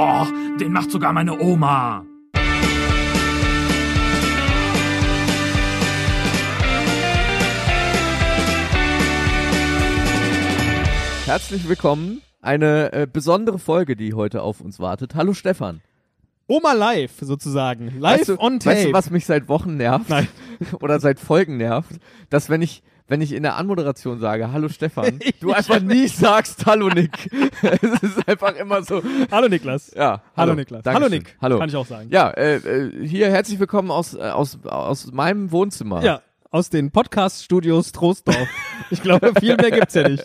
Oh, den macht sogar meine Oma. Herzlich willkommen. Eine äh, besondere Folge, die heute auf uns wartet. Hallo Stefan. Oma live sozusagen. Live weißt du, on tape. Weißt du, was mich seit Wochen nervt? Nein. Oder seit Folgen nervt? Dass wenn ich, wenn ich in der Anmoderation sage, hallo Stefan, du einfach nie sagst, hallo Nick. es ist einfach immer so. Hallo Niklas. Ja. Hallo, Niklas. Dankeschön. Hallo Nick. Hallo. Kann ich auch sagen. Ja, äh, äh, hier herzlich willkommen aus, äh, aus, aus meinem Wohnzimmer. Ja, aus den Podcast-Studios Troisdorf. ich glaube, viel mehr gibt's ja nicht.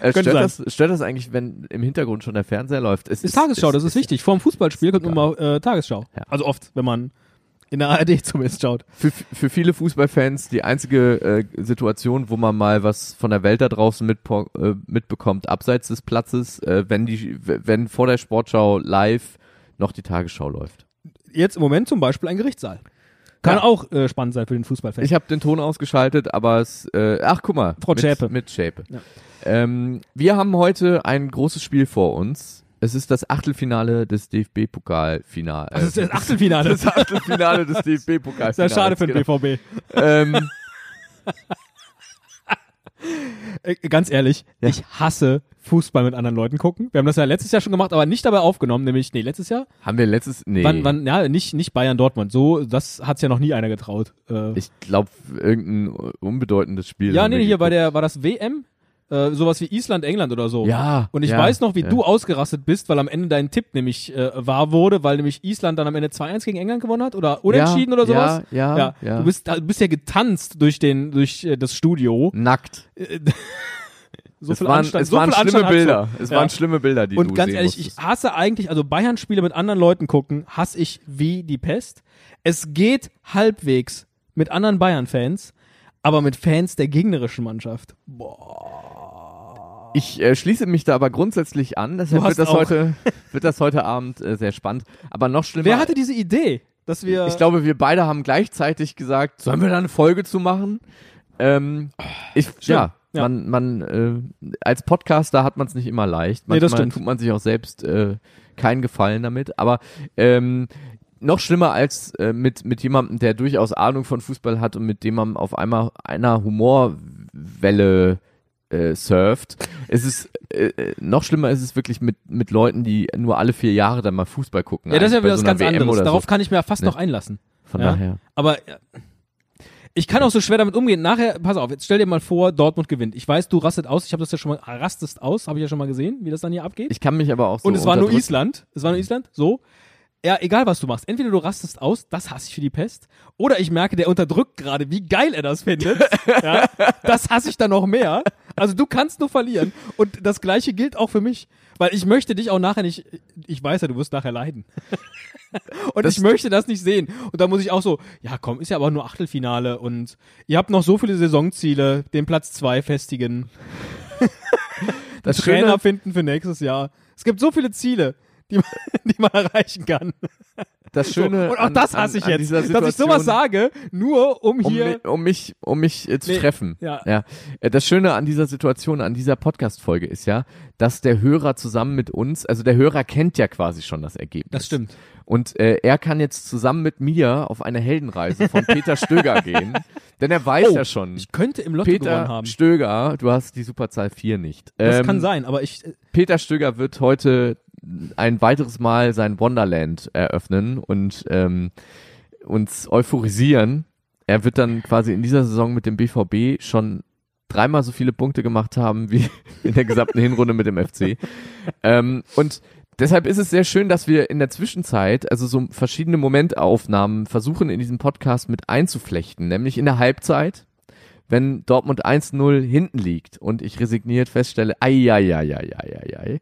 Äh, stört, das, stört das eigentlich, wenn im Hintergrund schon der Fernseher läuft? Es Ist Tagesschau, das ist wichtig. Vor dem Fußballspiel kommt immer äh, Tagesschau. Ja. Also oft, wenn man in der ARD zumindest schaut. Für, für viele Fußballfans die einzige äh, Situation, wo man mal was von der Welt da draußen mitpo- äh, mitbekommt, abseits des Platzes, äh, wenn die, wenn vor der Sportschau live noch die Tagesschau läuft. Jetzt im Moment zum Beispiel ein Gerichtssaal. Kann Ja. auch äh, spannend sein für den Fußballfan. Ich habe den Ton ausgeschaltet, aber es, äh, ach guck mal, Frau mit, Schäpe. mit Schäpe. Ja. Ähm, wir haben heute ein großes Spiel vor uns. Es ist das Achtelfinale des DFB-Pokalfinals. das ist das Achtelfinale. das Achtelfinale des DFB-Pokalfinals. Sehr schade für den genau. BVB. Ähm, Äh, ganz ehrlich, Ja. ich hasse Fußball mit anderen Leuten gucken. Wir haben das ja letztes Jahr schon gemacht, aber nicht dabei aufgenommen, nämlich, nee, letztes Jahr? haben wir letztes, nee. Wann, wann, ja, nicht, nicht Bayern Dortmund. So, das hat's ja noch nie einer getraut. Äh, Ich glaube, irgendein unbedeutendes Spiel. ja, nee, hier bei geguckt. der, war das WM? Äh, sowas wie Island, England oder so. Ja. Und ich ja, weiß noch, wie ja. du ausgerastet bist, weil am Ende dein Tipp nämlich äh, wahr wurde, weil nämlich Island dann am Ende 2-1 gegen England gewonnen hat oder unentschieden ja, oder sowas. Ja, ja, ja. Du bist, du bist ja getanzt durch den, durch äh, das Studio. nackt. So es viel waren, Anstand, es so waren schlimme Anstand. Bilder. Es Ja. waren schlimme Bilder, die Und du ganz sehen ehrlich, ich musstest. hasse eigentlich, also Bayern-Spiele mit anderen Leuten gucken, hasse ich wie die Pest. Es geht halbwegs mit anderen Bayern-Fans, aber mit Fans der gegnerischen Mannschaft. Boah. Ich äh, schließe mich da aber grundsätzlich an. Deshalb wird das auch- heute, wird das heute Abend äh, sehr spannend. Aber noch schlimmer. Wer hatte diese Idee, dass wir. ich glaube, wir beide haben gleichzeitig gesagt, sollen wir da eine Folge zu machen? Ähm, ich, ja, Ja. man, man, äh, als Podcaster hat man es nicht immer leicht. Nee, Manchmal das stimmt. tut man sich auch selbst äh, keinen Gefallen damit. Aber ähm, noch schlimmer als äh, mit, mit jemandem, der durchaus Ahnung von Fußball hat und mit dem man auf einmal einer Humorwelle äh, surft. Es ist äh, äh, noch schlimmer ist es wirklich mit, mit Leuten, die nur alle vier Jahre dann mal Fußball gucken. ja, das ist ja wieder was so ganz WM anderes. Darauf so. kann ich mir fast Nee. noch einlassen. Von Ja. daher. Aber ja, ich kann auch so schwer damit umgehen. Nachher, pass auf, jetzt stell dir mal vor, Dortmund gewinnt. Ich weiß, du rastet aus. Ich habe das ja schon mal, rastest aus, habe ich ja schon mal gesehen, wie das dann hier abgeht. Ich kann mich aber auch so Und es war nur. Island. Es war nur Island. So. Ja, egal was du machst. Entweder du rastest aus, das hasse ich für die Pest. Oder ich merke, der unterdrückt gerade, wie geil er das findet. ja, das hasse ich dann noch mehr. Also du kannst nur verlieren. Und das gleiche gilt auch für mich. Weil ich möchte dich auch nachher nicht, ich weiß ja, du wirst nachher leiden. und Das- ich möchte das nicht sehen. Und da muss ich auch so, ja komm, ist ja aber nur Achtelfinale und ihr habt noch so viele Saisonziele, den Platz zwei festigen. Das Trainer Schöne, finden für nächstes Jahr. Es gibt so viele Ziele, die man, die man erreichen kann. das Schöne so, und auch an- das an- hasse ich an jetzt, dieser dass ich sowas sage, nur um um, hier. mi- um mich, um mich äh, zu Nee, treffen. ja. ja. Äh, Das Schöne an dieser Situation, an dieser Podcast-Folge ist ja, dass der Hörer zusammen mit uns, also der Hörer kennt ja quasi schon das Ergebnis. Das stimmt. Und äh, er kann jetzt zusammen mit mir auf eine Heldenreise von Peter Stöger gehen, denn er weiß Oh, ja schon. Ich könnte im Lotto gewonnen Peter haben. Stöger, du hast die Superzahl 4 nicht. Das Ähm, kann sein, aber ich. äh, Peter Stöger wird heute ein weiteres Mal sein Wonderland eröffnen und ähm, uns euphorisieren. Er wird dann quasi in dieser Saison mit dem BVB schon dreimal so viele Punkte gemacht haben wie in der gesamten Hinrunde mit dem FC. Ähm, und deshalb ist es sehr schön, dass wir in der Zwischenzeit, also so verschiedene Momentaufnahmen versuchen in diesem Podcast mit einzuflechten, nämlich in der Halbzeit, wenn Dortmund 1-0 hinten liegt und ich resigniert feststelle, ai, ai, ai, ai, ai, ai, ai.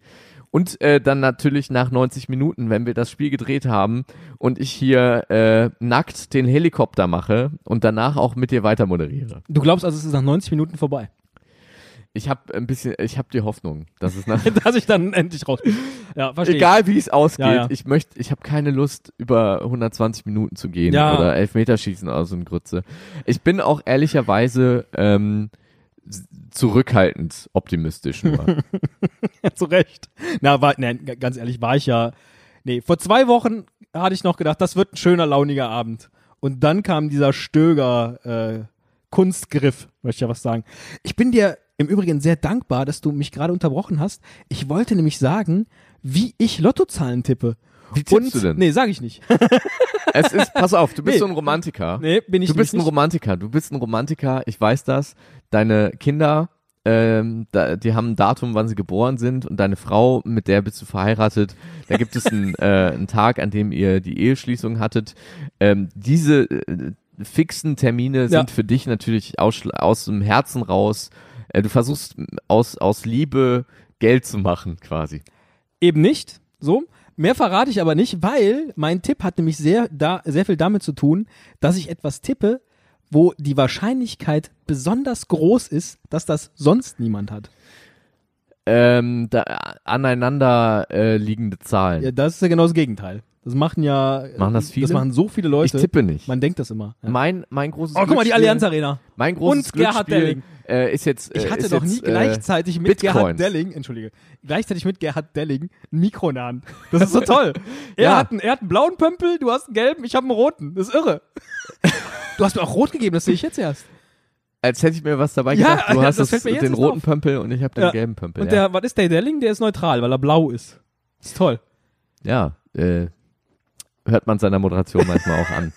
Und äh, dann natürlich nach 90 Minuten, wenn wir das Spiel gedreht haben und ich hier äh, nackt den Helikopter mache und danach auch mit dir weiter moderiere. Du glaubst also, es ist nach 90 Minuten vorbei. Ich habe ein bisschen, ich habe die Hoffnung, dass es nach Dass ich dann endlich raus. Ja, verstehe. egal wie es ausgeht, Ja, ja. ich möchte, ich habe keine Lust über 120 Minuten zu gehen Ja. oder Elfmeterschießen oder so ein Grütze. Ich bin auch ehrlicherweise ähm, zurückhaltend optimistisch nur. Zu Recht. Na, war, nein, ganz ehrlich, war ich ja. Nee, vor zwei Wochen hatte ich noch gedacht, das wird ein schöner, launiger Abend. Und dann kam dieser Stöger äh, Kunstgriff, möchte ich ja was sagen. Ich bin dir im Übrigen sehr dankbar, dass du mich gerade unterbrochen hast. Ich wollte nämlich sagen, wie ich Lottozahlen tippe. Wie tippst Und, du denn? Nee, sage ich nicht. Es ist, pass auf, du bist Nee. so ein Romantiker. nee, bin ich du bist ein nicht. Romantiker, du bist ein Romantiker, ich weiß das. Deine Kinder, ähm, da, die haben ein Datum, wann sie geboren sind und deine Frau, mit der bist du verheiratet, da gibt es einen, äh, einen Tag, an dem ihr die Eheschließung hattet. Ähm, diese äh, fixen Termine sind für dich natürlich aus, aus dem Herzen raus. Äh, du versuchst aus, aus Liebe Geld zu machen, quasi. Eben nicht. So. Mehr verrate ich aber nicht, weil mein Tipp hat nämlich sehr, da, sehr viel damit zu tun, dass ich etwas tippe, wo die Wahrscheinlichkeit besonders groß ist, dass das sonst niemand hat. Ähm, da, aneinander äh, liegende Zahlen. Ja, das ist ja genau das Gegenteil. Das machen ja Machen das viele? Das machen so viele ich Leute. tippe nicht. Man denkt das immer. Ja. Mein, mein großes Oh, guck mal, die Allianz Arena. Mein großes Und Gerhard Delling. Äh, ist jetzt. Äh, Ich hatte noch jetzt, nie äh, gleichzeitig mit Bitcoins. Gerhard Delling, entschuldige, gleichzeitig mit Gerhard Delling ein Mikro Hand. Das ist so toll. Er, Ja. hat einen, er hat einen blauen Pömpel, du hast einen gelben, ich habe einen roten. Das ist irre. Du hast mir auch rot gegeben, das sehe ich jetzt erst. Als hätte ich mir was dabei Ja, gedacht. Du ja, hast das das den roten auf. Pömpel und ich habe den Ja. gelben Pömpel. Und der, was ist der Delling? Der ist neutral, weil er blau ist. ist toll. ja äh, hört man seiner Moderation manchmal auch an.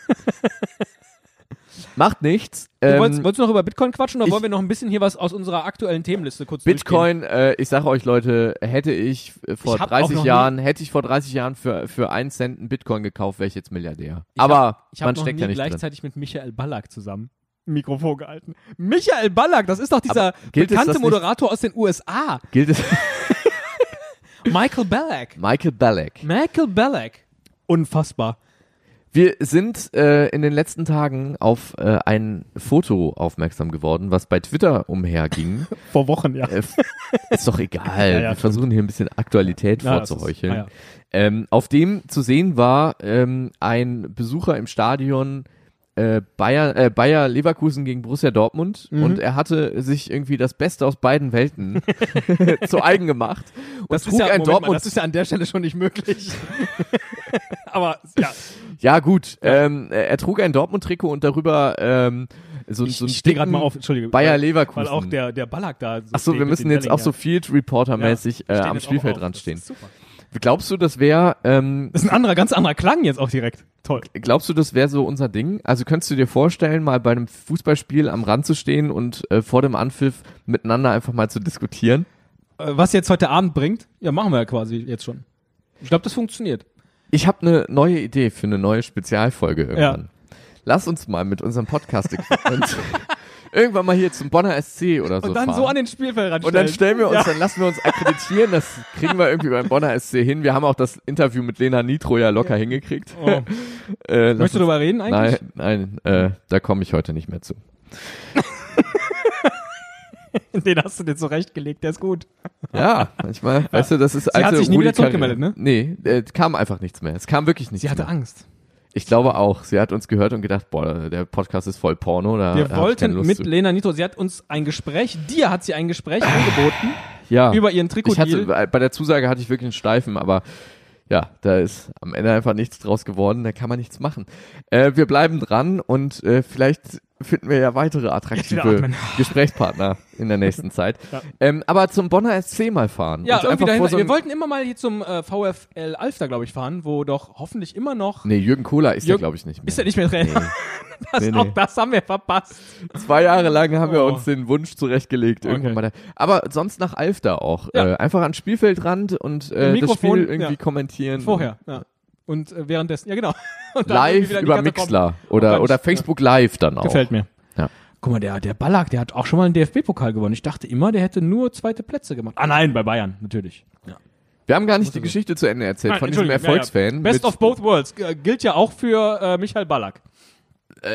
Macht nichts. Du Ähm, wolltest, wolltest du noch über Bitcoin quatschen oder ich- wollen wir noch ein bisschen hier was aus unserer aktuellen Themenliste kurz Bitcoin, äh, ich sage euch Leute, hätte ich äh, vor Ich hab auch 30 noch nie- Jahren, hätte ich vor 30 Jahren für, für einen Cent einen Bitcoin gekauft, wäre ich jetzt Milliardär. Ich Aber hab, ich hab man noch steckt ja nicht drin. gleichzeitig mit Michael Ballack zusammen Mikrofon gehalten. Michael Ballack, das ist doch dieser bekannte Moderator aus den USA. Gilt es Michael Ballack. Michael Ballack. Michael Ballack. Unfassbar. Wir sind äh, in den letzten Tagen auf äh, ein Foto aufmerksam geworden, was bei Twitter umherging. Vor Wochen, ja. äh, ist doch egal. Ja, ja, Wir versuchen hier ein bisschen Aktualität Ja, vorzuheucheln. ist- ah, ähm, auf dem zu sehen war ähm, ein Besucher im Stadion äh, Bayer, äh, Bayer Leverkusen gegen Borussia Dortmund Mhm. und er hatte sich irgendwie das Beste aus beiden Welten zu eigen gemacht und Das trug ist, ja, ein Moment mal, Dortmund das ist ja an der Stelle schon nicht möglich. Aber ja, Ja, gut. Ähm, er trug ein Dortmund-Trikot und darüber ähm, so, ich, so ein stehe gerade mal auf, Entschuldige. Bayer Leverkusen. weil auch der, der Ballack da so Ach so, steht wir müssen jetzt auch so Field Reporter-mäßig Ja, äh, am jetzt auch Spielfeld auf. dran Das stehen. super. Glaubst du, das wäre ähm, Das ist ein anderer, ganz anderer Klang jetzt auch direkt. Toll. glaubst du, das wäre so unser Ding? Also könntest du dir vorstellen, mal bei einem Fußballspiel am Rand zu stehen und äh, vor dem Anpfiff miteinander einfach mal zu diskutieren? Äh, Was jetzt heute Abend bringt, ja, machen wir ja quasi jetzt schon. Ich glaube, das funktioniert. Ich habe eine neue Idee für eine neue Spezialfolge irgendwann. Lass uns mal mit unserem Podcast-Equipment irgendwann mal hier zum Bonner SC oder so Und dann fahren. so an den Spielfeld ranstellen. Und dann stellen wir uns, Ja. dann lassen wir uns akkreditieren, das kriegen wir irgendwie beim Bonner SC hin. Wir haben auch das Interview mit Lena Nitro ja locker hingekriegt. Oh. Äh, Möchtest du darüber reden eigentlich? Nein, nein, äh, da komme ich heute nicht mehr zu. Den hast du dir zurechtgelegt, der ist gut. Ja, manchmal, weißt du, das ist Sie hat sich nie Rudi wieder zurückgemeldet, Carrera. Nee, äh, kam einfach nichts mehr. Es kam wirklich nichts Sie hatte mehr. Angst. Ich glaube auch. Sie hat uns gehört und gedacht, boah, der Podcast ist voll Porno. Da Wir wollten mit zu. Lena Nitro, sie hat uns ein Gespräch, dir hat sie ein Gespräch angeboten ja. über ihren ich hatte, Trikotdeal. bei der Zusage hatte ich wirklich einen Steifen, aber ja, da ist am Ende einfach nichts draus geworden, da kann man nichts machen. Äh, wir bleiben dran und äh, vielleicht finden wir ja weitere attraktive. Gesprächspartner in der nächsten Zeit. Ja. Ähm, aber zum Bonner SC mal fahren. Ja, irgendwie dahinter. so Wir wollten immer mal hier zum äh, VfL Alfter, glaube ich, fahren, wo doch hoffentlich immer noch. Nee, Jürgen Kohler ist ja, glaube ich, nicht mehr. Ist er nicht mehr Trainer? Das, Nee, nee. Auch das haben wir verpasst. Zwei Jahre lang haben wir Oh. uns den Wunsch zurechtgelegt. Irgendwann Okay. mal da. Aber sonst nach Alfter auch. Ja. Äh, einfach an Spielfeldrand und äh, das Mikrofon, Spiel irgendwie ja. kommentieren. Vorher, ja. Und äh, währenddessen, ja genau. Live über. Mixler oder, oder. Facebook Live dann auch. Gefällt mir. Ja. Guck mal, der, der Ballack, der hat auch schon mal einen DFB-Pokal gewonnen. Ich dachte immer, der hätte nur zweite Plätze gemacht. Ah nein, bei Bayern, natürlich. Ja. Wir haben gar nicht die Geschichte zu Ende erzählt Nein, von diesem Entschuldigung, ja, Erfolgsfan. ja. Best of both worlds. Äh, gilt ja auch für äh, Michael Ballack.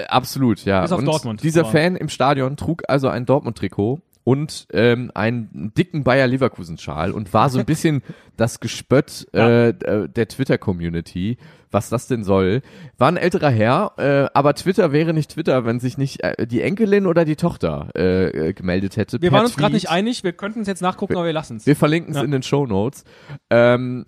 Äh, absolut, ja. Bis auf und Dortmund, dieser aber- Fan im Stadion trug also ein Dortmund-Trikot und ähm, einen dicken Bayer Leverkusen-Schal und war so ein bisschen das Gespött äh, der Twitter-Community, was das denn soll. War ein älterer Herr, äh, aber Twitter wäre nicht Twitter, wenn sich nicht äh, die Enkelin oder die Tochter äh, äh, gemeldet hätte. Wir waren uns gerade nicht einig, wir könnten es jetzt nachgucken, aber wir lassen es. Wir verlinken es Ja. in den Show Notes. Ähm,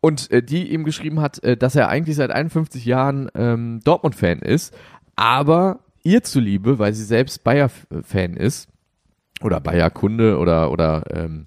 Und äh, die ihm geschrieben hat, äh, dass er eigentlich seit 51 Jahren ähm, Dortmund-Fan ist, aber ihr zuliebe, weil sie selbst Bayer-Fan ist, oder Bayer-Kunde oder, oder ähm,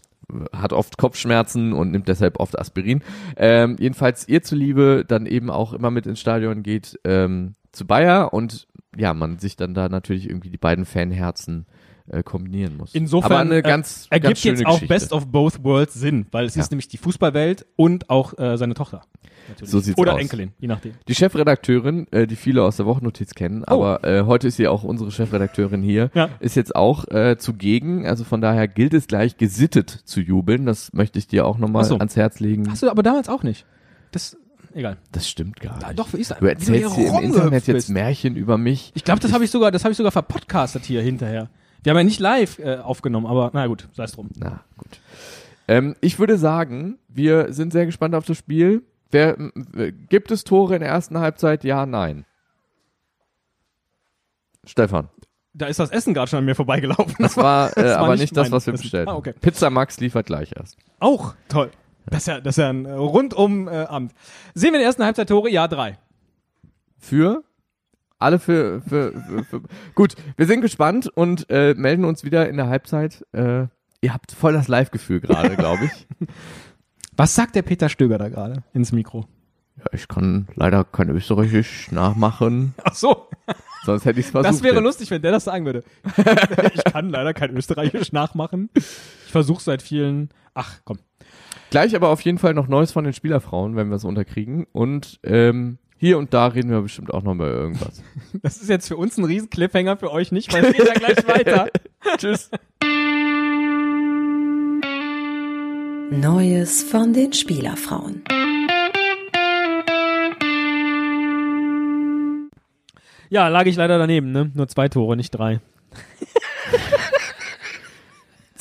hat oft Kopfschmerzen und nimmt deshalb oft Aspirin. Ähm, jedenfalls ihr zuliebe dann eben auch immer mit ins Stadion geht ähm, zu Bayer und ja, man sich dann da natürlich irgendwie die beiden Fanherzen äh, kombinieren muss. Insofern Aber eine äh, ganz, ergibt ganz jetzt auch Geschichte. Best of Both Worlds Sinn, weil es Ja. ist nämlich die Fußballwelt und auch äh, seine Tochter. Natürlich. So sieht's Oder aus. Enkelin, je nachdem. Die Chefredakteurin, äh, die viele aus der Wochennotiz kennen, Oh. aber äh, heute ist sie auch unsere Chefredakteurin hier, Ja. ist jetzt auch äh, zugegen. Also von daher gilt es gleich gesittet zu jubeln. Das möchte ich dir auch nochmal so. ans Herz legen. Hast du aber damals auch nicht. Das, egal. Das stimmt gar nicht. Doch, wie ist das? Du erzählst hier im Internet rumgehüpft jetzt bist. Märchen über mich. Ich glaube, das habe ich sogar, das habe ich sogar verpodcastet hier hinterher. Wir haben ja nicht live äh, aufgenommen, aber na gut, sei es drum. Na, gut. Ähm, ich würde sagen, wir sind sehr gespannt auf das Spiel. Wer, w- gibt es Tore in der ersten Halbzeit? Ja, nein. Stefan. Da ist das Essen gerade schon an mir vorbeigelaufen. Das war, äh, Das war aber nicht nicht das, was wir bestellt Ah, haben. okay. Pizza Max liefert gleich erst. Auch toll. Das ist ja, das ist ja ein äh, rundum äh, Amt. Sehen wir in der ersten Halbzeit Tore? Ja, drei. Für alle für, für, für, für gut. Wir sind gespannt und äh, melden uns wieder in der Halbzeit. Äh, ihr habt voll das Live-Gefühl gerade, glaube ich. Was sagt der Peter Stöger da gerade ins Mikro? Ja, ich kann leider kein Österreichisch nachmachen, Ach so, sonst hätte ich es versucht. das wäre jetzt. lustig, wenn der das sagen würde. ich kann leider kein Österreichisch nachmachen. Ich versuche seit vielen. Ach, komm. Gleich aber auf jeden Fall noch Neues von den Spielerfrauen, wenn wir es unterkriegen. Und ähm, hier und da reden wir bestimmt auch noch mal über irgendwas. Das ist jetzt für uns ein riesen Cliffhanger, für euch nicht, weil es geht ja gleich weiter. Tschüss. Neues von den Spielerfrauen. Ja, lag ich leider daneben, ne? Nur zwei Tore, nicht drei.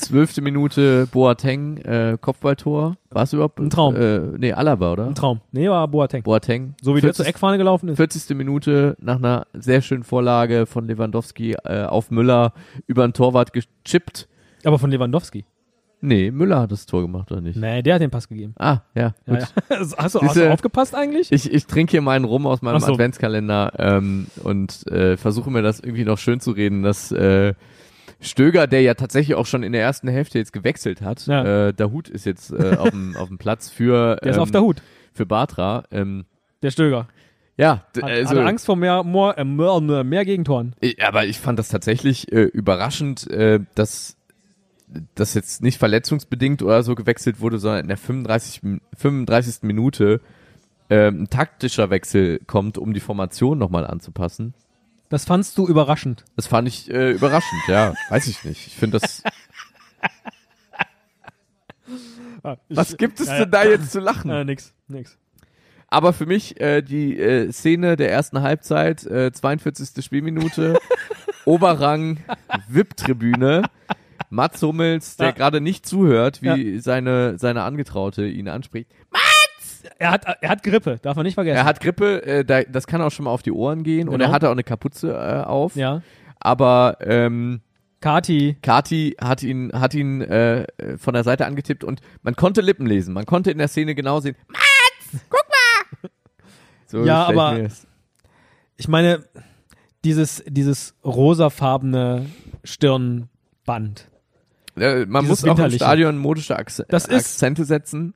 Zwölfte Minute Boateng, äh, Kopfballtor. War es überhaupt? Ein Traum. Äh, nee, Alaba, oder? Ein Traum. Nee, war Boateng. Boateng. So wie der 40. zur Eckfahne gelaufen ist. 40. Minute nach einer sehr schönen Vorlage von Lewandowski äh, auf Müller über den Torwart gechippt. Aber von Lewandowski. Nee, Müller hat das Tor gemacht, oder nicht? Nee, der hat den Pass gegeben. Ah, ja. Ja, ja. Hast, du, hast Siehste- du aufgepasst eigentlich? Ich, ich trinke hier meinen Rum aus meinem so. Adventskalender ähm, und äh, versuche mir das irgendwie noch schön zu reden, dass äh, Stöger, der ja tatsächlich auch schon in der ersten Hälfte jetzt gewechselt hat, Ja. äh, Dahut ist jetzt äh, auf dem auf dem Platz für Der ist ähm, auf der Hut. für Batra. Ähm, Der Stöger. ja, Hat, also, hat Angst vor mehr, mehr, äh, mehr, mehr Gegentoren. Aber ich fand das tatsächlich äh, überraschend, äh, dass das jetzt nicht verletzungsbedingt oder so gewechselt wurde, sondern in der 35, Min- 35. Minute ähm, ein taktischer Wechsel kommt, um die Formation nochmal anzupassen. Das fandst du überraschend. Das fand ich äh, überraschend, ja. Weiß ich nicht. Ich finde das. Was gibt es ja, denn da jetzt zu lachen? Äh, nix, nix. Aber für mich äh, die äh, Szene der ersten Halbzeit, äh, 42. Spielminute, Oberrang, VIP-Tribüne, Mats Hummels, der Ja. gerade nicht zuhört, wie seine, seine Angetraute ihn anspricht. Er hat, er hat Grippe, darf man nicht vergessen. Er hat Grippe, äh, da, das kann auch schon mal auf die Ohren gehen und Genau. er hatte auch eine Kapuze äh, auf. ja. Aber ähm, Kati, Kati hat ihn, hat ihn äh, äh, von der Seite angetippt und man konnte Lippen lesen. Man konnte in der Szene genau sehen, Mats, guck mal! So Ja, aber- ich meine, dieses, dieses rosafarbene Stirnband. Äh, man Dieses muss auch im. Stadion modische Akze Das ist- Akzente setzen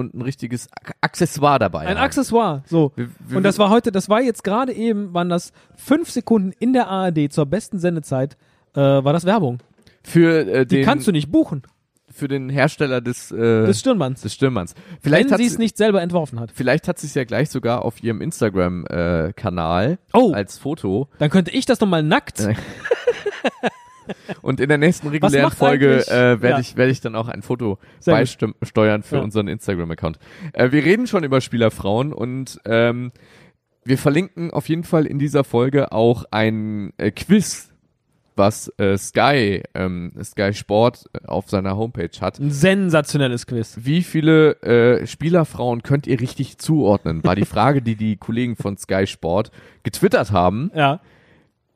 und ein richtiges Accessoire dabei Ein haben. Accessoire, so. Wir- wir- Und das war heute, das war jetzt gerade eben, waren das fünf Sekunden in der ARD zur besten Sendezeit, äh, war das Werbung. für, äh, Die den, kannst du nicht buchen, für den Hersteller des, äh, des Stirnbands. des Stirnbands. Vielleicht Wenn hat sie es nicht selber entworfen hat. Vielleicht hat sie es ja gleich sogar auf ihrem Instagram-Kanal Oh. als Foto. Dann könnte ich das doch mal nackt. Und in der nächsten regulären Folge äh, werde Ja. ich, werde ich dann auch ein Foto Sehr beisteuern für Ja. unseren Instagram-Account. Äh, wir reden schon über Spielerfrauen und ähm, wir verlinken auf jeden Fall in dieser Folge auch ein äh, Quiz, was äh, Sky, ähm, Sky Sport äh, auf seiner Homepage hat. Ein sensationelles Quiz. Wie viele äh, Spielerfrauen könnt ihr richtig zuordnen? War die Frage, die die Kollegen von Sky Sport getwittert haben. Ja.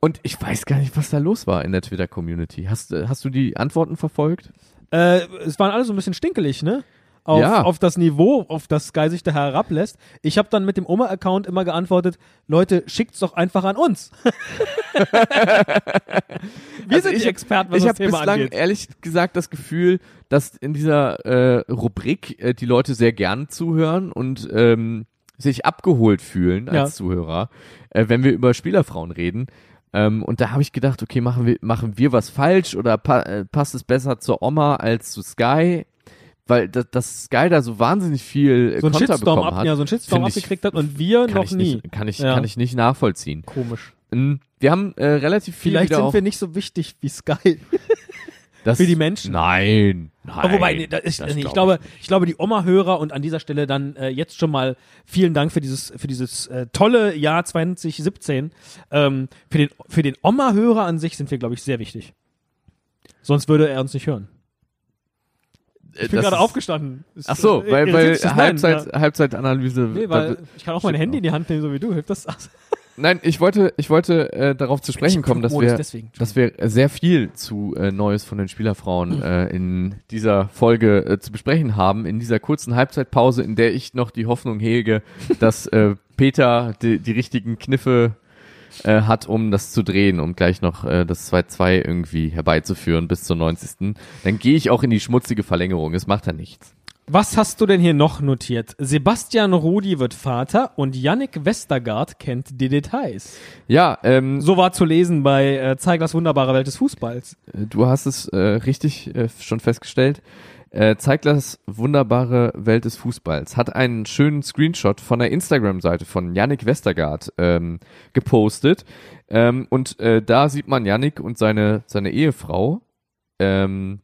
Und ich weiß gar nicht, was da los war in der Twitter-Community. Hast, äh, hast du die Antworten verfolgt? Äh, es waren alle so ein bisschen stinkelig, ne? auf, Ja. auf das Niveau, auf das Sky sich da herablässt. Ich habe dann mit dem Oma-Account immer geantwortet, Leute, schickt's doch einfach an uns. Wir Also sind ich die Experten, was ich das habe Thema bislang angeht. ehrlich gesagt das Gefühl, dass in dieser äh, Rubrik äh, die Leute sehr gern zuhören und ähm, sich abgeholt fühlen als Ja. Zuhörer, äh, wenn wir über Spielerfrauen reden. Ähm, und da habe ich gedacht, okay, machen wir, machen wir was falsch oder pa äh, passt es besser zur Oma als zu Sky? Weil das, das Sky da so wahnsinnig viel äh, So ein Konter Shitstorm, bekommen ab, hat. ja, so ein Shitstorm ich- abgekriegt hat und wir noch nie. Nicht, kann, ich, Ja. kann ich nicht nachvollziehen. Komisch. Mm, Wir haben äh, relativ viel Vielleicht sind wir nicht so wichtig wie Sky. das, für die Menschen. Nein, nein. Wobei, nee, da ist, das nee, ich, glaub glaube, ich glaube, die Oma-Hörer und an dieser Stelle dann äh, jetzt schon mal vielen Dank für dieses, für dieses äh, tolle Jahr 2017. Ähm, für den, für den Oma-Hörer an sich sind wir, glaube ich, sehr wichtig. Sonst würde er uns nicht hören. Ich bin Das gerade aufgestanden. Ist, Ach so, äh, weil, weil das? Halbzeit, ja. Halbzeitanalyse. Nee, weil ich kann auch mein Handy in die Hand nehmen, so wie du. Hilft das? Nein, ich wollte, ich wollte äh, darauf zu sprechen kommen, dass wir, dass wir sehr viel zu äh, Neues von den Spielerfrauen äh, in dieser Folge äh, zu besprechen haben, in dieser kurzen Halbzeitpause, in der ich noch die Hoffnung hege, dass äh, Peter die, die richtigen Kniffe äh, hat, um das zu drehen, um gleich noch äh, das 2-2 irgendwie herbeizuführen bis zur 90. Dann gehe ich auch in die schmutzige Verlängerung. Es macht ja nichts. Was hast du denn hier noch notiert? Sebastian Rudi wird Vater und Yannick Westergaard kennt die Details. Ja, ähm, So war zu lesen bei äh, Zeiglers wunderbare Welt des Fußballs. Du hast es äh, richtig äh, schon festgestellt. Äh, Zeiglers wunderbare Welt des Fußballs hat einen schönen Screenshot von der Instagram-Seite von Yannick Westergaard ähm, gepostet. Ähm, und äh, da sieht man Yannick und seine, seine Ehefrau. Ähm,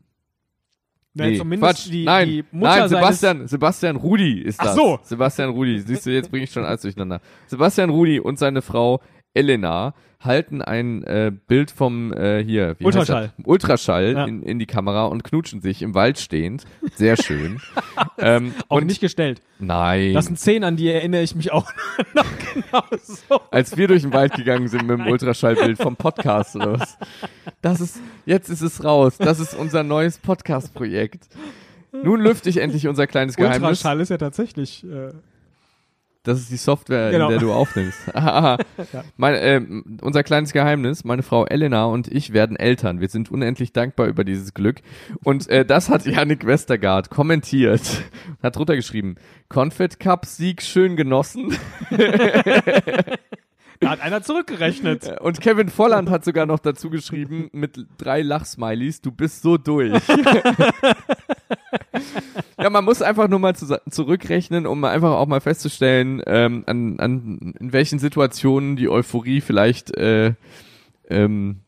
Nein, nee, zumindest Quatsch, die, nein, die Mutter nein, Sebastian, Sebastian Rudi ist Ach das. so. Sebastian Rudi, siehst du, jetzt bringe ich schon alles durcheinander. Sebastian Rudi und seine Frau Elena halten ein äh, Bild vom äh, hier wie Ultraschall. Ultraschall Ja. in, in die Kamera und knutschen sich im Wald stehend. Sehr schön. ähm, Auch und nicht gestellt. nein, Das sind Szenen, an die erinnere ich mich auch noch genau so. als wir durch den Wald gegangen sind mit dem Ultraschallbild vom Podcast was. Das ist jetzt ist es raus. Das ist unser neues Podcast-Projekt. Nun lüfte ich endlich unser kleines Geheimnis. Ultraschall ist ja tatsächlich. Äh, Das ist die Software, Genau. in der du aufnimmst. Aha. mein, ähm, unser kleines Geheimnis, meine Frau Elena und ich werden Eltern. Wir sind unendlich dankbar über dieses Glück. Und äh, das hat Yannick Westergaard kommentiert. Hat drunter geschrieben, Confed Cup Sieg schön genossen. da hat einer zurückgerechnet. Und Kevin Volland hat sogar noch dazu geschrieben mit drei Lachsmileys, du bist so durch. ja, man muss einfach nur mal zu, zurückrechnen, um einfach auch mal festzustellen, ähm, an, an in welchen Situationen die Euphorie vielleicht äh, ähm,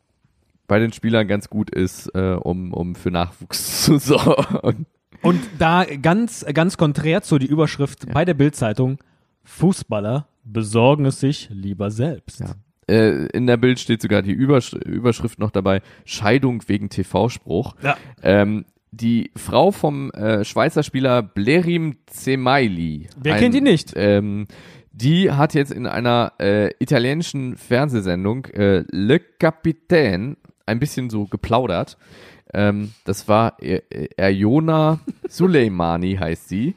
bei den Spielern ganz gut ist, äh, um, um für Nachwuchs zu sorgen. Und da ganz, ganz konträr zu die Überschrift bei der Bildzeitung: Fußballer besorgen es sich lieber selbst. Ja. Äh, in der Bild steht sogar die Übersch Überschrift noch dabei, Scheidung wegen TV-Spruch. Ja. Ähm, die Frau vom äh, Schweizer Spieler Blerim Zemaili. Wer kennt ihn nicht? Ähm, die hat jetzt in einer äh, italienischen Fernsehsendung äh, Le Capitaine ein bisschen so geplaudert. Ähm, das war äh, Erjona Suleimani heißt sie.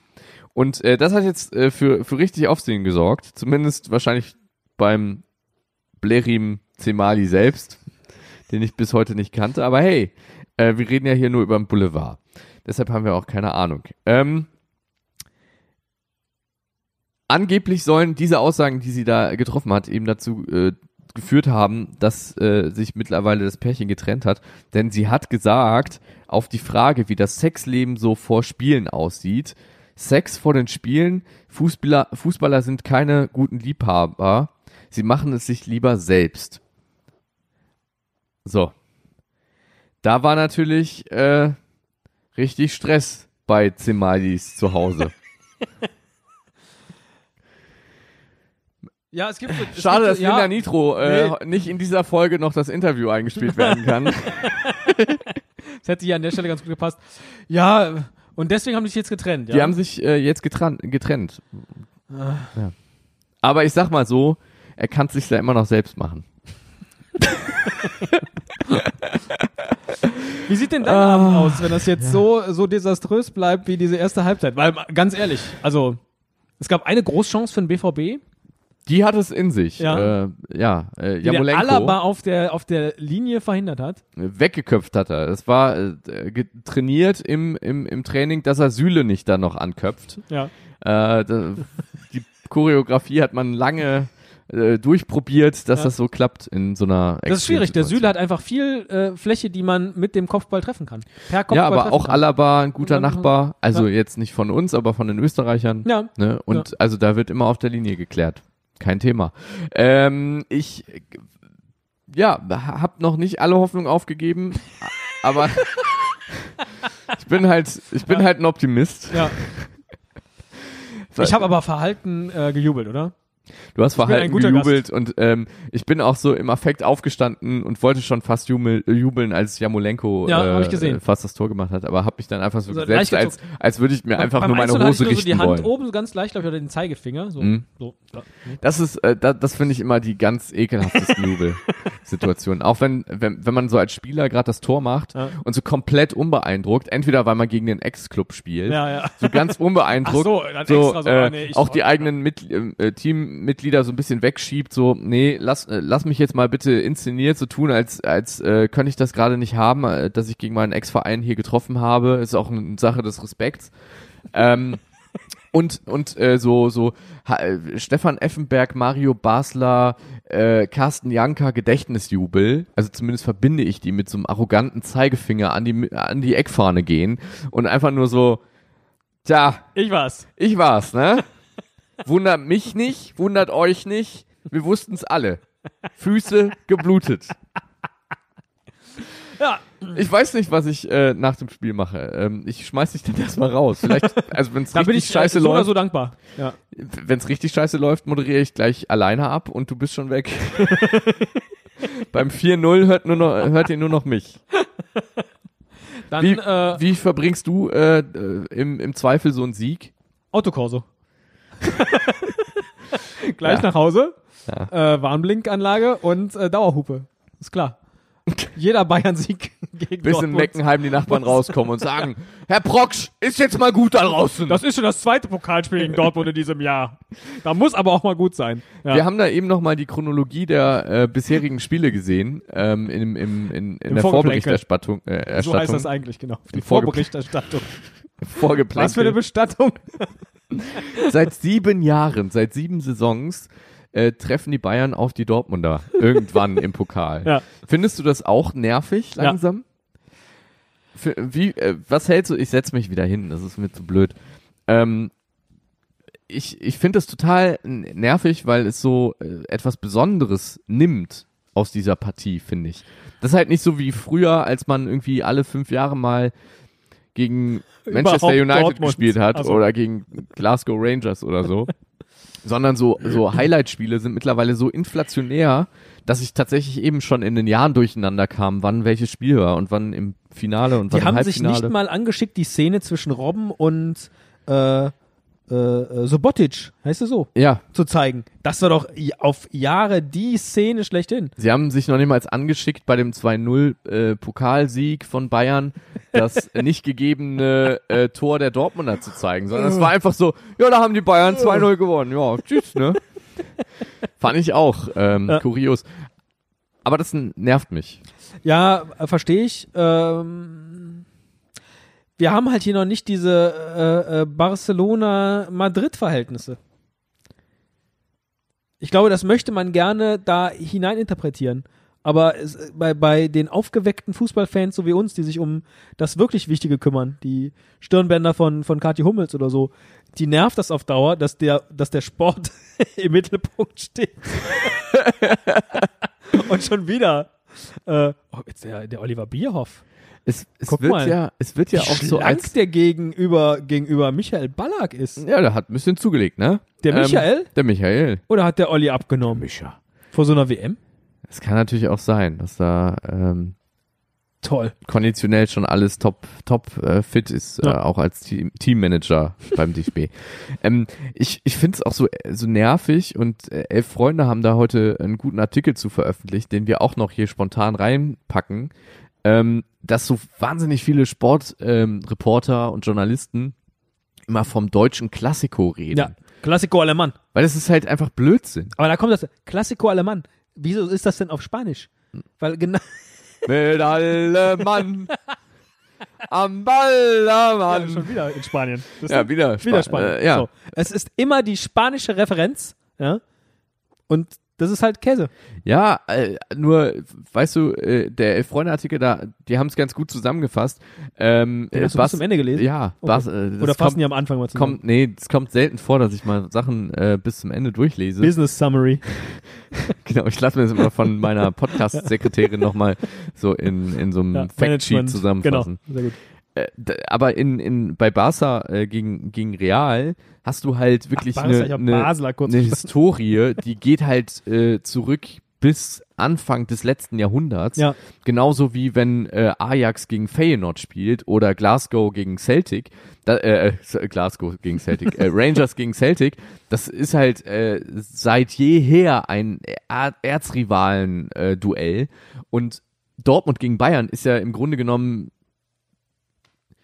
Und äh, das hat jetzt äh, für, für richtig Aufsehen gesorgt. Zumindest wahrscheinlich beim Blerim Zemali selbst, den ich bis heute nicht kannte. Aber hey, äh, wir reden ja hier nur über den Boulevard. Deshalb haben wir auch keine Ahnung. Ähm, angeblich sollen diese Aussagen, die sie da getroffen hat, eben dazu äh, geführt haben, dass äh, sich mittlerweile das Pärchen getrennt hat. Denn sie hat gesagt, auf die Frage, wie das Sexleben so vor Spielen aussieht, Sex vor den Spielen, Fußballer, Fußballer sind keine guten Liebhaber, sie machen es sich lieber selbst. So. Da war natürlich äh, richtig Stress bei Zemalis zu Hause. Ja, es gibt. Es Schade, gibt, dass ja, Linda Nitro äh, nicht in dieser Folge noch das Interview eingespielt werden kann. Das hätte hier an der Stelle ganz gut gepasst. Ja, und deswegen haben die sich jetzt getrennt. Ja? Die haben sich äh, jetzt getran getrennt. Ja. Aber ich sag mal so, er kann es sich ja immer noch selbst machen. Wie sieht denn dein Ah, Abend aus, wenn das jetzt so, so desaströs bleibt wie diese erste Halbzeit? Weil, ganz ehrlich, also, es gab eine Großchance für den BVB, Die hat es in sich. Ja. äh, ja äh, die der Alaba auf der, auf der Linie verhindert hat. weggeköpft hat er. Es war äh, trainiert im, im, im Training, dass er Süle nicht da noch anköpft. Ja. Äh, die Choreografie hat man lange äh, durchprobiert, dass Ja. das so klappt in so einer Das ist schwierig. Der. Süle hat einfach viel äh, Fläche, die man mit dem Kopfball treffen kann. Per Kopfball Ja, aber auch. Alaba ein guter Nachbar. Also Ja. jetzt nicht von uns, aber von den Österreichern. Ja. Ne? Und also da wird immer auf der Linie geklärt. Kein Thema. Ähm, ich ja, hab noch nicht alle Hoffnung aufgegeben, aber ich bin halt, ich bin halt ein Optimist. Ja. Ich habe aber verhalten äh, gejubelt, oder? Du hast verhalten gejubelt und ähm, ich bin auch so im Affekt aufgestanden und wollte schon fast jubel, äh, jubeln, als Jamolenko Ja, äh, fast das Tor gemacht hat, aber habe mich dann einfach so Also gesetzt, als, als würde ich mir einfach Beim nur meine Einzel hatte Hose ich nur so richten die Hand wollen. oben ganz leicht, glaube ich, oder den Zeigefinger. So. Mhm. so. Ja. Das ist, äh, da, das finde ich immer die ganz ekelhaftesten Jubelsituationen. Auch wenn, wenn, wenn man so als Spieler gerade das Tor macht Ja. und so komplett unbeeindruckt, entweder weil man gegen den Ex-Club spielt, so ganz unbeeindruckt, so, so, so, äh, ah, nee, auch die eigenen Mit äh, Teammitglieder so ein bisschen wegschiebt, so, nee, lass, äh, lass mich jetzt mal bitte inszeniert so tun, als, als äh, könnte ich das gerade nicht haben, äh, dass ich gegen meinen Ex-Verein hier getroffen habe, ist auch eine Sache des Respekts. Ähm, und und äh, so so ha, äh, Stefan Effenberg, Mario Basler, äh, Carsten Janka Gedächtnisjubel, also zumindest verbinde ich die mit so einem arroganten Zeigefinger an die an die Eckfahne gehen und einfach nur so, tja, Ich war's. ich war's, ne? Wundert mich nicht, wundert euch nicht, wir wussten's alle. Füße geblutet. Ja. Ich weiß nicht, was ich äh, nach dem Spiel mache. Ähm, ich schmeiß dich dann erstmal raus. Vielleicht, also wenn es Da bin richtig ich scheiße äh, so oder läuft, so dankbar. Ja. wenn es richtig scheiße läuft, moderiere ich gleich alleine ab und du bist schon weg. Beim 4-0 hört, nur noch, hört ihr nur noch mich. Dann Wie, äh, wie verbringst du äh, äh, im, im Zweifel so einen Sieg? Autokorso. Gleich Ja. nach Hause, Ja. äh, Warnblinkanlage und äh, Dauerhupe. Ist klar. Jeder Bayern-Sieg gegen Bis in Dortmund. Meckenheim die Nachbarn rauskommen und sagen, Herr Proksch, ist jetzt mal gut da draußen. Das ist schon das zweite Pokalspiel gegen Dortmund in diesem Jahr. Da muss aber auch mal gut sein. Ja. Wir haben da eben noch mal die Chronologie der äh, bisherigen Spiele gesehen, ähm, im, im, in, in Im der. Vorberichterstattung. Äh, so heißt das eigentlich, genau. Die Vorberichterstattung. Vorgeplänkel. Was für eine Bestattung. seit sieben Jahren, seit sieben Saisons äh, treffen die Bayern auf die Dortmunder irgendwann im Pokal. Ja. Findest du das auch nervig Ja. langsam? Für, wie, äh, was hältst du? Ich setz mich wieder hin, das ist mir zu blöd. Ähm, ich ich finde das total nervig, weil es so äh, etwas Besonderes nimmt aus dieser Partie, finde ich. Das ist halt nicht so wie früher, als man irgendwie alle fünf Jahre mal gegen Manchester Überhaupt United Dortmund. gespielt hat Also. oder gegen Glasgow Rangers oder so. Sondern so, so Highlight-Spiele sind mittlerweile so inflationär, dass ich tatsächlich eben schon in den Jahren durcheinander kam, wann welches Spiel war und wann im Finale und wann Die im haben sich Halbfinale. nicht mal angeschickt, die Szene zwischen Robben und äh, äh, äh, Sobotic, heißt es so, ja, zu zeigen. Das war doch auf Jahre die Szene schlechthin. sie haben sich noch niemals angeschickt, bei dem 2-0 äh, Pokalsieg von Bayern das nicht gegebene äh, Tor der Dortmunder zu zeigen, sondern es war einfach so, ja, da haben die Bayern 2-0 gewonnen. Ja, tschüss, ne? Fand ich auch ähm, Ja. kurios. Aber das nervt mich. Ja, äh, verstehe ich. Ähm, wir haben halt hier noch nicht diese äh, äh, Barcelona-Madrid-Verhältnisse. Ich glaube, das möchte man gerne da hineininterpretieren. Aber es, äh, bei, bei den aufgeweckten Fußballfans, so wie uns, die sich um das wirklich Wichtige kümmern, die Stirnbänder von, von Kathi Hummels oder so, die nervt das auf Dauer, dass der, dass der Sport im Mittelpunkt steht. Und schon wieder. Äh, oh, jetzt der, der Oliver Bierhoff. Es, es wird mal. ja, es wird ja auch so als der gegenüber, gegenüber Michael Ballack ist. ja, der hat ein bisschen zugelegt, ne? Der Michael? Der Michael. Oder hat der Olli abgenommen? Micha. Vor so einer WM? Es kann natürlich auch sein, dass da ähm, Toll. konditionell schon alles top, top äh, fit ist, äh, Ja. auch als Team Teammanager beim DFB. ähm, ich ich finde es auch so, äh, so nervig und äh, elf Freunde haben da heute einen guten Artikel zu veröffentlicht, den wir auch noch hier spontan reinpacken, ähm, dass so wahnsinnig viele Sportreporter ähm, und Journalisten immer vom deutschen Klassiko reden. Ja. Klassiko Alemann. Weil das ist halt einfach Blödsinn. Aber da kommt das Klassiko Alemann. Wieso ist das denn auf Spanisch? Weil genau. Mit alle Mann am Ballermann. schon wieder in Spanien. Das Ja, wieder, wieder Spa- Spanien. Äh, ja. So. Es ist immer die spanische Referenz, ja. Und das ist halt Käse. Ja, äh, nur, weißt du, äh, der Elf-Freunde-Artikel da, die haben es ganz gut zusammengefasst. Ähm, Den hast du äh, bis zum Ende gelesen? Ja, Okay. was, äh, Oder fassen kommt, die am Anfang mal zusammen? kommt, nee, es kommt selten vor, dass ich mal Sachen äh, bis zum Ende durchlese. Business Summary. genau, ich lasse mir das immer von meiner Podcast-Sekretärin nochmal so in, in so einem Ja, Factsheet Management. zusammenfassen. Genau, sehr gut. Äh, aber in, in, bei Barca äh, gegen, gegen Real hast du halt wirklich eine, eine, eine. Historie, die geht halt äh, zurück bis Anfang des letzten Jahrhunderts. Ja. Genauso wie wenn äh, Ajax gegen Feyenoord spielt oder Glasgow gegen Celtic. Da, äh, äh, Glasgow gegen Celtic, äh, Rangers gegen Celtic. Das ist halt äh, seit jeher ein er Erzrivalen-Duell. Und Dortmund gegen Bayern ist ja im Grunde genommen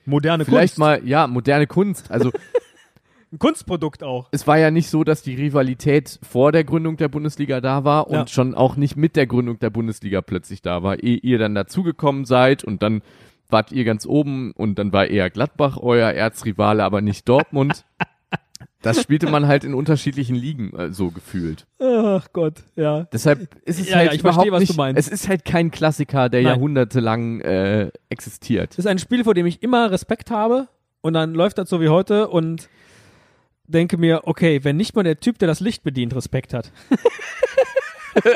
Moderne vielleicht Kunst. mal, ja, moderne Kunst. Also Ein Kunstprodukt auch. es war ja nicht so, dass die Rivalität vor der Gründung der Bundesliga da war und Ja. schon auch nicht mit der Gründung der Bundesliga plötzlich da war, ehe ihr dann dazugekommen seid und dann wart ihr ganz oben und dann war eher Gladbach euer Erzrivale, aber nicht Dortmund. Das spielte man halt in unterschiedlichen Ligen äh, so gefühlt. Ach Gott, ja. Deshalb ist es Ja, halt ja, ich überhaupt verstehe, was du nicht, meinst. es ist halt kein Klassiker, der Nein. jahrhundertelang äh, existiert. Das ist ein Spiel, vor dem ich immer Respekt habe und dann läuft das so wie heute und denke mir, okay, wenn nicht mal der Typ, der das Licht bedient, Respekt hat.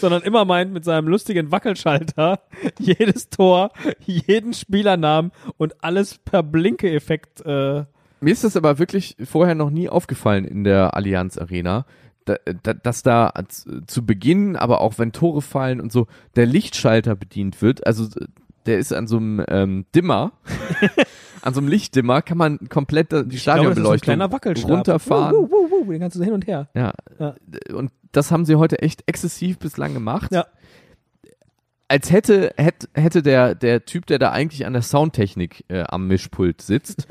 Sondern immer meint mit seinem lustigen Wackelschalter jedes Tor, jeden Spielernamen und alles per Blinke-Effekt. Äh, Mir ist das aber wirklich vorher noch nie aufgefallen in der Allianz Arena, da, da, dass da zu Beginn, aber auch wenn Tore fallen und so, der Lichtschalter bedient wird. Also der ist an so einem ähm, Dimmer, an so einem Lichtdimmer kann man komplett die Stadionbeleuchtung runterfahren. Wuh, wuh, wuh, den kannst du hin und her. Ja. Ja. Und das haben sie heute echt exzessiv bislang gemacht. Ja. Als hätte, hätte, hätte der, der Typ, der da eigentlich an der Soundtechnik äh, am Mischpult sitzt,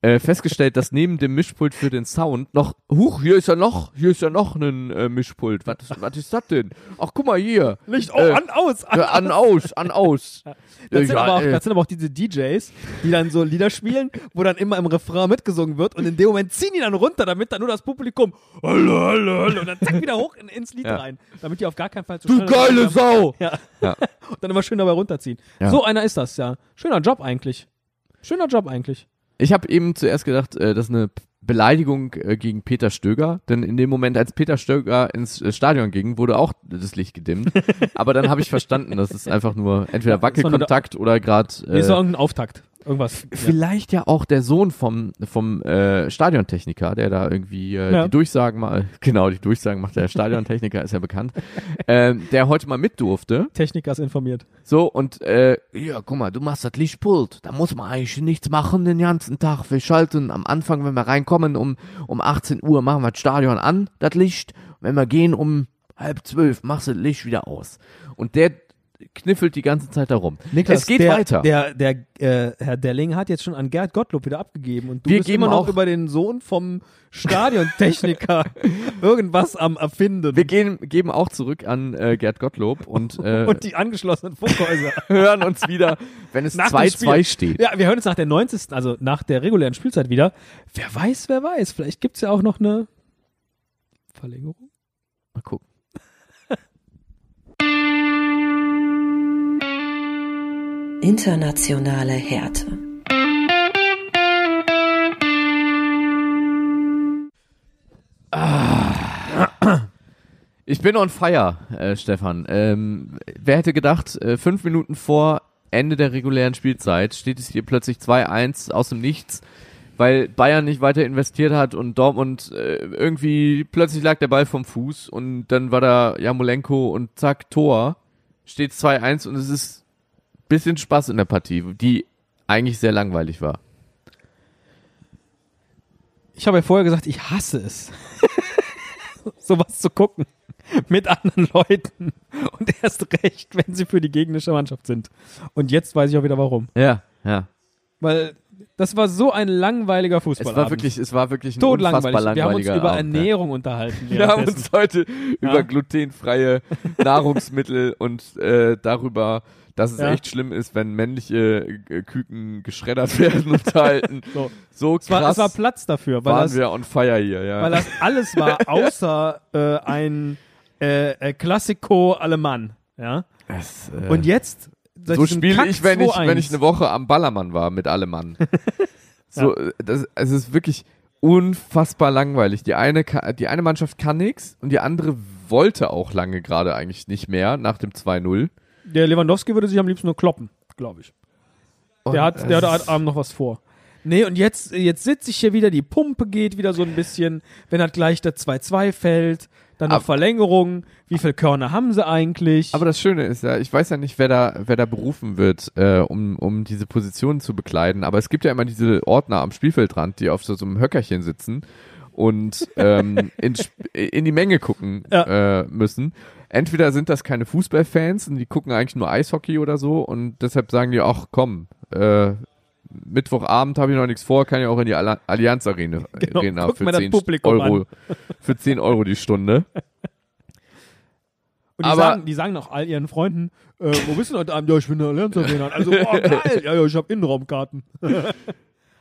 äh, festgestellt, dass neben dem Mischpult für den Sound noch, huch, hier ist ja noch, hier ist ja noch ein äh, Mischpult. Was, was ist das denn? Ach, guck mal hier. Licht, oh, Äh, an, aus, an, Ja, an, aus, an, aus. Das sind, Ja, aber auch, äh, das sind aber auch diese DJs, die dann so Lieder spielen, wo dann immer im Refrain mitgesungen wird und in dem Moment ziehen die dann runter, damit dann nur das Publikum hallo, hallo, hallo, und dann zack wieder hoch in, ins Lied Ja. rein, damit die auf gar keinen Fall zu du geile runterkommen. Sau. Ja. Ja. Und dann immer schön dabei runterziehen. So einer ist das, ja. Schöner Job eigentlich. Schöner Job eigentlich. Ich habe eben zuerst gedacht, äh, das ist eine Beleidigung äh, gegen Peter Stöger, denn in dem Moment, als Peter Stöger ins äh, Stadion ging, wurde auch das Licht gedimmt. Aber dann habe ich verstanden, das ist einfach nur entweder Wackelkontakt oder gerade Nee, ist äh, irgendein Auftakt. Irgendwas. Ja. vielleicht ja auch der Sohn vom vom äh, Stadiontechniker, der da irgendwie äh, Ja. die Durchsagen mal genau die Durchsagen macht. Der Stadiontechniker ist ja bekannt, ähm, der heute mal mit durfte. Techniker ist informiert. So, und äh, ja, guck mal, du machst das Lichtpult. Da muss man eigentlich nichts machen den ganzen Tag. Wir schalten am Anfang, wenn wir reinkommen, um, um 18 Uhr machen wir das Stadion an, das Licht. Wenn wir gehen um halb zwölf, machst du das Licht wieder aus. Und der kniffelt die ganze Zeit darum. es geht der, weiter. Der, der äh, Herr Delling hat jetzt schon an Gerd Gottlob wieder abgegeben und du Wir bist immer noch auch- über den Sohn vom Stadiontechniker irgendwas am Erfinden. wir gehen, geben auch zurück an äh, Gerd Gottlob und, äh, und die angeschlossenen Funkhäuser. hören uns wieder, wenn es Nach dem 2-2 Spiel. steht. Ja, wir hören uns nach der 90. also nach der regulären Spielzeit wieder. Wer weiß, wer weiß. Vielleicht gibt's ja auch noch eine Verlängerung. Internationale Härte. Ich bin on fire, äh, Stefan. Ähm, wer hätte gedacht, äh, fünf Minuten vor Ende der regulären Spielzeit steht es hier plötzlich 2-1 aus dem Nichts, weil Bayern nicht weiter investiert hat und Dortmund äh, irgendwie plötzlich lag der Ball vom Fuß und dann war da Jamolenko und zack, Tor. steht 2-1 und es ist bisschen Spaß in der Partie, die eigentlich sehr langweilig war. Ich habe ja vorher gesagt, ich hasse es, sowas zu gucken mit anderen Leuten und erst recht, wenn sie für die gegnerische Mannschaft sind. Und jetzt weiß ich auch wieder warum. Ja, ja. Weil das war so ein langweiliger Es Fußball. war wirklich, es war wirklich ein todlangweilig. unfassbar Wir haben uns über Abend, Ernährung unterhalten. Ja. Wir haben uns heute über Ja. glutenfreie Nahrungsmittel und äh, darüber, dass es Ja. echt schlimm ist, wenn männliche äh, Küken geschreddert werden, unterhalten. So. So Es war, krass es war Platz dafür, weil waren das, wir on fire hier, ja. weil das alles war, außer äh, ein äh, äh, Classico Alemann. Ja? es, äh, Und jetzt so spiele ich, wenn ich, 2-1. wenn ich eine Woche am Ballermann war mit allem Mann. so, äh, das, es ist wirklich unfassbar langweilig. Die eine, die eine Mannschaft kann nix und die andere wollte auch lange gerade eigentlich nicht mehr nach dem 2-0. Der Lewandowski würde sich am liebsten nur kloppen, glaube ich. Und Der hat, der hat heute Abend noch was vor. Nee, und jetzt, jetzt sitze ich hier wieder, die Pumpe geht wieder so ein bisschen, wenn halt gleich der 2-2 fällt, dann noch Aber- Verlängerung, wie viel Körner haben sie eigentlich? Aber das Schöne ist ja, ich weiß ja nicht, wer da, wer da berufen wird, äh, um, um diese Position zu bekleiden, aber es gibt ja immer diese Ordner am Spielfeldrand, die auf so, so einem Höckerchen sitzen und ähm, in, in die Menge gucken äh, müssen. Entweder sind das keine Fußballfans und die gucken eigentlich nur Eishockey oder so und deshalb sagen die, ach komm, äh, Mittwochabend habe ich noch nichts vor, kann ich auch in die Alli- Allianz Arena, Genau, Arena für mir das 10 Publikum Euro, für 10 Euro die Stunde. Und die, Aber- sagen, die sagen auch all ihren Freunden, äh, wo bist du heute Abend? Ja, ich bin in der Allianz Arena. Also, oh, geil. Ja, ja, ich habe Innenraumkarten.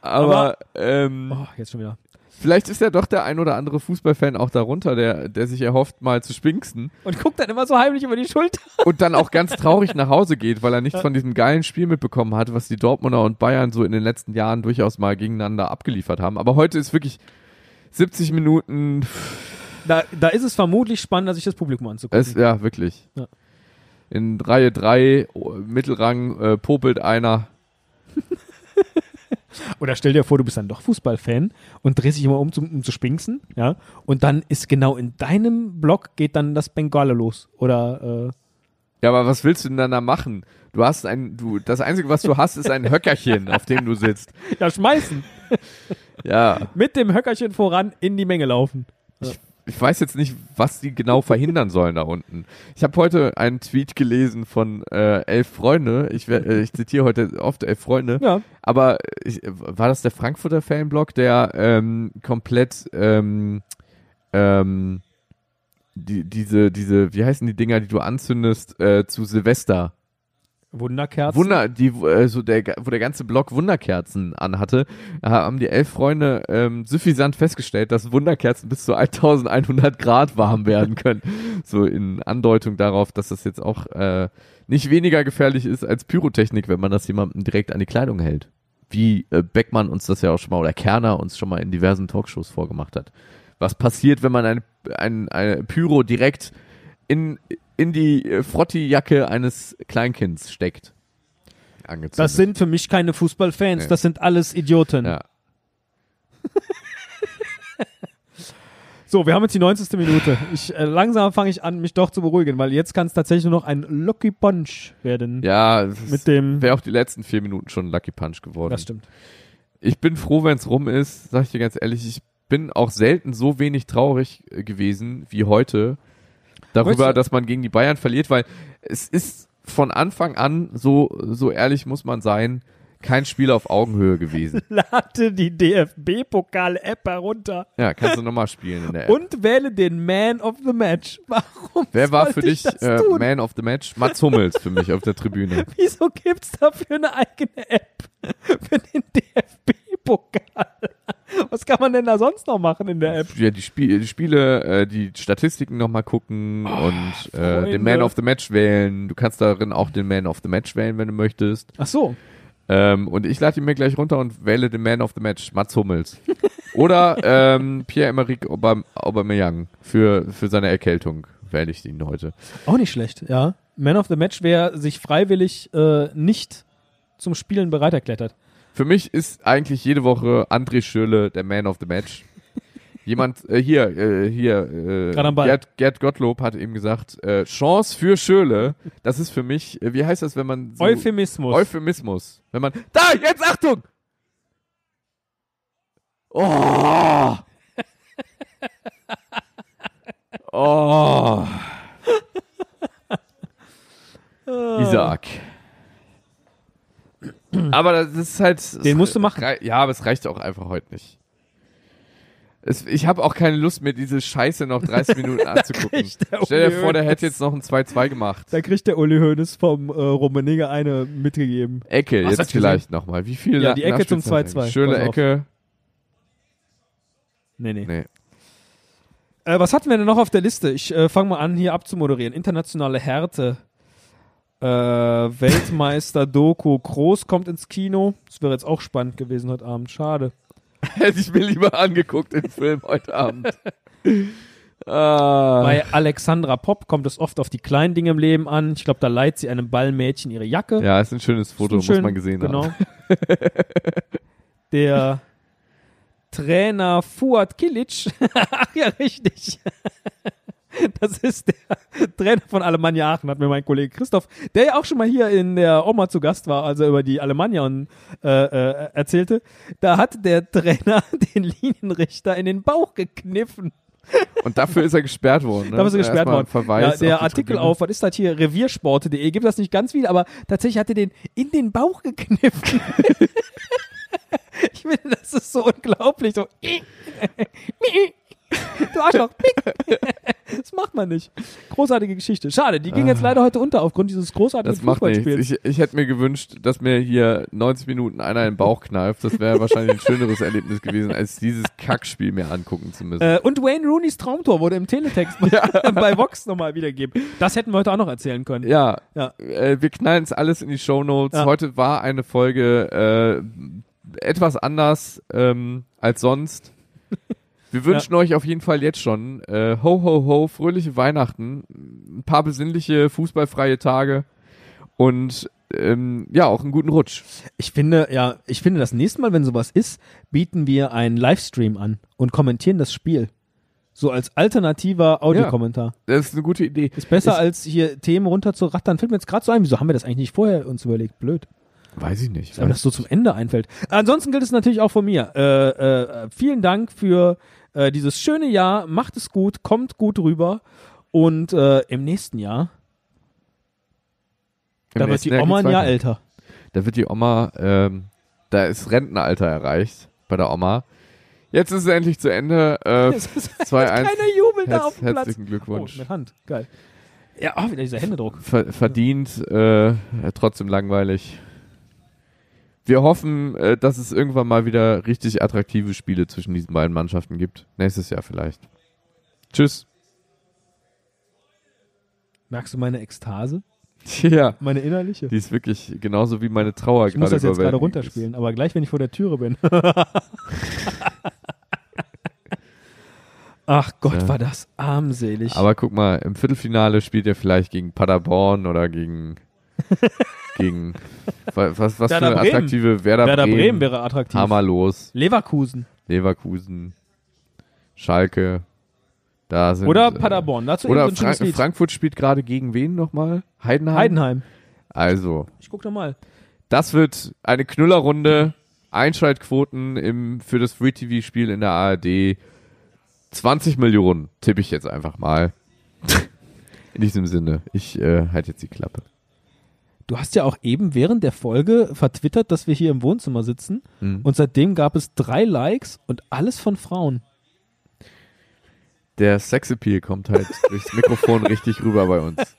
Aber, ähm, Oh, jetzt schon wieder. Vielleicht ist ja doch der ein oder andere Fußballfan auch darunter, der, der sich erhofft, mal zu spinksten Und guckt dann immer so heimlich über die Schulter. und dann auch ganz traurig nach Hause geht, weil er nicht von diesem geilen Spiel mitbekommen hat, was die Dortmunder und Bayern so in den letzten Jahren durchaus mal gegeneinander abgeliefert haben. Aber heute ist wirklich 70 Minuten, Da, da ist es vermutlich spannender, sich das Publikum anzugucken. es, ja, wirklich. Ja. In Reihe 3, Mittelrang, äh, popelt einer. Oder stell dir vor, du bist dann doch Fußballfan und drehst dich immer um, zum, um zu spinksen, ja. Und dann ist genau in deinem Block geht dann das Bengale los. Oder äh, Ja, aber was willst du denn dann da machen? Du hast ein, du, das Einzige, was du hast, ist ein Höckerchen, auf dem du sitzt. ja, schmeißen. Ja. Mit dem Höckerchen voran in die Menge laufen. ich weiß jetzt nicht, was die genau verhindern sollen da unten. Ich habe heute einen Tweet gelesen von äh, elf Freunde. Ich, äh, ich zitiere heute oft elf Freunde. Ja. Aber ich, war das der Frankfurter Fanblog, der ähm, komplett ähm, ähm, die, diese, diese, wie heißen die Dinger, die du anzündest, äh, zu Silvester Wunderkerzen. Wunder, die, äh, so der, wo der ganze Block Wunderkerzen anhatte, haben die elf Freunde ähm, suffisant festgestellt, dass Wunderkerzen bis zu 1100 Grad warm werden können. So in Andeutung darauf, dass das jetzt auch äh, nicht weniger gefährlich ist als Pyrotechnik, wenn man das jemandem direkt an die Kleidung hält. Wie äh, Beckmann uns das ja auch schon mal, oder Kerner uns schon mal in diversen Talkshows vorgemacht hat. Was passiert, wenn man ein, ein, ein Pyro direkt in, in die äh, Frotti-Jacke eines Kleinkinds steckt. Angezündet. Das sind für mich keine Fußballfans, Nee. das sind alles Idioten. ja. So, wir haben jetzt die 90. Minute. Ich, äh, langsam fange ich an, mich doch zu beruhigen, weil jetzt kann es tatsächlich nur noch ein Lucky Punch werden. Ja, Mit dem. wäre auch die letzten vier Minuten schon ein Lucky Punch geworden. Das stimmt. Ich bin froh, wenn es rum ist, sag ich dir ganz ehrlich. Ich bin auch selten so wenig traurig äh, gewesen wie heute darüber, dass man gegen die Bayern verliert, weil es ist von Anfang an, so, so ehrlich muss man sein, kein Spiel auf Augenhöhe gewesen. Lade die DFB-Pokal-App herunter Ja, kannst du nochmal spielen in der App. und wähle den Man of the Match. Warum? Wer war für dich äh? Man of the Match? Mats Hummels für mich auf der Tribüne. Wieso gibt's dafür eine eigene App für den DFB-Pokal? Was kann man denn da sonst noch machen in der App? Ja, die, Spie die Spiele, äh, die Statistiken nochmal gucken und äh, den Man of the Match wählen. Du kannst darin auch den Man of the Match wählen, wenn du möchtest. Ach so. Ähm, und ich lade ihn mir gleich runter und wähle den Man of the Match, Mats Hummels. Oder ähm, Pierre-Emerick Aubame- Aubameyang für, für seine Erkältung wähle ich ihn heute. Auch nicht schlecht, ja. Man of the Match, wer sich freiwillig äh, nicht zum Spielen bereit erklärt hat. Für mich ist eigentlich jede Woche André Schürle der Man of the Match. Jemand, äh, hier, äh, hier, äh. Gerd, Gerd Gottlob hat eben gesagt, äh, Chance für Schöle, das ist für mich, äh, wie heißt das, wenn man so... Euphemismus. Euphemismus. Wenn man, da, jetzt Achtung! Oh! Oh! Isaac. Aber das ist halt. Den musst du machen. Ja, aber es reicht auch einfach heute nicht. Es, ich habe auch keine Lust mehr, diese Scheiße noch 30 Minuten anzugucken. Stell dir vor, der hätte jetzt noch ein 2-2 gemacht. da kriegt der Uli Hoeneß vom äh, Rummenigge eine mitgegeben. Ecke, du jetzt vielleicht nochmal. Wie viel Ja, die Ecke zum Nachspielzeit 2-2. Schöne. Ecke. Nee, nee. Nee. Äh, was hatten wir denn noch auf der Liste? Ich äh, fange mal an, hier abzumoderieren. Internationale Härte. Äh, Weltmeister Doku Groß kommt ins Kino. Das wäre jetzt auch spannend gewesen heute Abend. Schade. Hätte ich mir lieber angeguckt, den Film heute Abend. ah. Bei Alexandra Popp kommt es oft auf die kleinen Dinge im Leben an. Ich glaube, da leiht sie einem Ballmädchen ihre Jacke. Ja, ist ein schönes Foto, ein schön- muss man gesehen genau. haben. Der Trainer Fuad Kilic. Ach ja, richtig. Das ist der Trainer von Alemannia Aachen, hat mir mein Kollege Christoph, der ja auch schon mal hier in der Oma zu Gast war, als er über die Alemannia und, äh, äh, erzählte. Da hat der Trainer den Linienrichter in den Bauch gekniffen. Und dafür ist er gesperrt worden. Ne? Da ist er gesperrt worden. Ja, auf der die Artikel Tribüne. auf, was ist das hier, reviersport.de, gibt das nicht ganz viel, aber tatsächlich hat er den in den Bauch gekniffen. ich finde, das ist so unglaublich. So. Du Arschloch. Das macht man nicht. Großartige Geschichte. Schade, die ging jetzt leider heute unter aufgrund dieses großartigen Ah. Das macht nichts. Ich, ich hätte mir gewünscht, dass mir hier 90 Minuten einer in den Bauch kneift. Das wäre wahrscheinlich ein schöneres Erlebnis gewesen, als dieses Kackspiel mir angucken zu müssen. Äh, und Wayne Rooney's Traumtor wurde im Teletext bei, bei Vox nochmal wiedergegeben. Das hätten wir heute auch noch erzählen können. ja, Ja. Äh, wir knallen es alles in die Shownotes. Ja. Heute war eine Folge äh, etwas anders ähm, als sonst. Wir wünschen euch auf jeden Fall jetzt schon äh, ho ho ho, fröhliche Weihnachten, ein paar besinnliche fußballfreie Tage und ähm, ja auch einen guten Rutsch. Ich finde, ja, ich finde, das nächste Mal, wenn sowas ist, bieten wir einen Livestream an und kommentieren das Spiel. So als alternativer Audiokommentar. Das ist eine gute Idee. Ist besser Ich- als hier Themen runterzurattern. Fällt mir jetzt gerade so ein, wieso haben wir das eigentlich nicht vorher uns überlegt? Blöd. Weiß ich nicht. Einem das so zum Ende einfällt. Ansonsten gilt es natürlich auch von mir. Äh, äh, vielen Dank für äh, dieses schöne Jahr. Macht es gut, kommt gut rüber. Und äh, im nächsten Jahr, Im da wird die Oma ein Jahr älter. Da wird die Oma, ähm, da ist Rentenalter erreicht bei der Oma. Jetzt ist es endlich zu Ende. Äh, 2-1. Keiner jubelt da auf dem Platz. herzlichen Glückwunsch. Oh, mit Hand. Geil. Ja, oh, wieder dieser Händedruck. Ver verdient, äh, trotzdem langweilig. Wir hoffen, äh, dass es irgendwann mal wieder richtig attraktive Spiele zwischen diesen beiden Mannschaften gibt. Nächstes Jahr vielleicht. Tschüss. Merkst du meine Ekstase? Ja, Meine innerliche? die ist wirklich genauso wie meine Trauer Ich muss das jetzt gerade überwältigend ist. runterspielen, aber gleich, wenn ich vor der Türe bin. Ach Gott, Ja. war das armselig. Aber guck mal, im Viertelfinale spielt er vielleicht gegen Paderborn oder gegen gegen was, was, für eine Bremen. attraktive Werder, Werder Bremen, Bremen wäre attraktiv. Hammerlos, Leverkusen. Leverkusen, Schalke. Da sind, Oder äh, Paderborn. Dazu Oder so Fra Lied. Frankfurt spielt gerade gegen wen nochmal? Heidenheim? Heidenheim. Also, Ich guck doch mal. das wird eine Knüllerrunde. Einschaltquoten im, für das Free-TV-Spiel in der ARD. 20 Millionen, tippe ich jetzt einfach mal. in diesem Sinne, ich äh, halte jetzt die Klappe. Du hast ja auch eben während der Folge vertwittert, dass wir hier im Wohnzimmer sitzen. Mhm. Und seitdem gab es drei Likes und alles von Frauen. Der Sexappeal kommt halt durchs Mikrofon richtig rüber bei uns.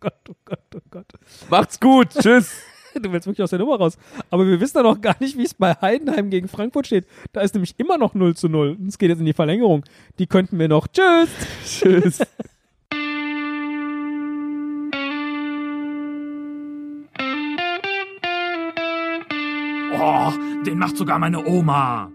Gott, oh Gott, oh Gott. Macht's gut, tschüss. Du willst wirklich aus der Nummer raus. Aber wir wissen ja noch gar nicht, wie es bei Heidenheim gegen Frankfurt steht. Da ist nämlich immer noch 0 zu 0. Und Es geht jetzt in die Verlängerung. Die könnten wir noch. Tschüss. Tschüss. Oh, den macht sogar meine Oma.